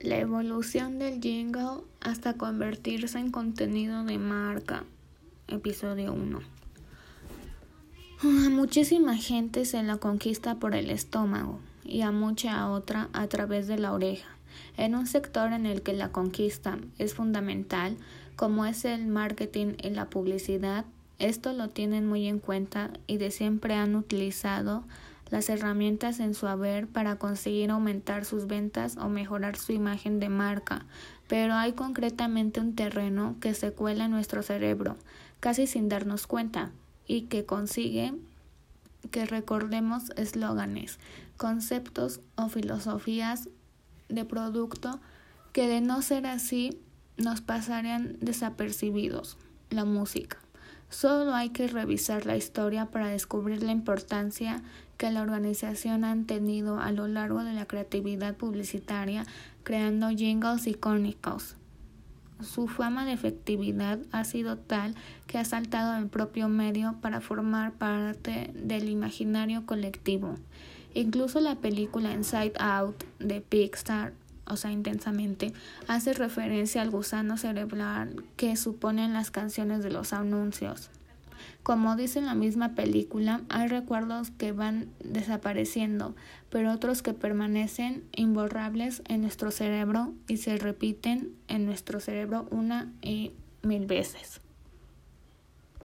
La evolución del jingle hasta convertirse en contenido de marca. Episodio 1. A muchísima gente se la conquista por el estómago y a mucha otra a través de la oreja. En un sector en el que la conquista es fundamental, como es el marketing y la publicidad, esto lo tienen muy en cuenta y de siempre han utilizado las herramientas en su haber para conseguir aumentar sus ventas o mejorar su imagen de marca, pero hay concretamente un terreno que se cuela en nuestro cerebro, casi sin darnos cuenta, y que consigue que recordemos eslóganes, conceptos o filosofías de producto que de no ser así nos pasarían desapercibidos, la música. Solo hay que revisar la historia para descubrir la importancia que la organización ha tenido a lo largo de la creatividad publicitaria creando jingles icónicos. Su fama de efectividad ha sido tal que ha saltado el propio medio para formar parte del imaginario colectivo. Incluso la película Inside Out de Pixar o sea, intensamente, hace referencia al gusano cerebral que suponen las canciones de los anuncios. Como dice en la misma película, hay recuerdos que van desapareciendo, pero otros que permanecen imborrables en nuestro cerebro y se repiten en nuestro cerebro una y mil veces.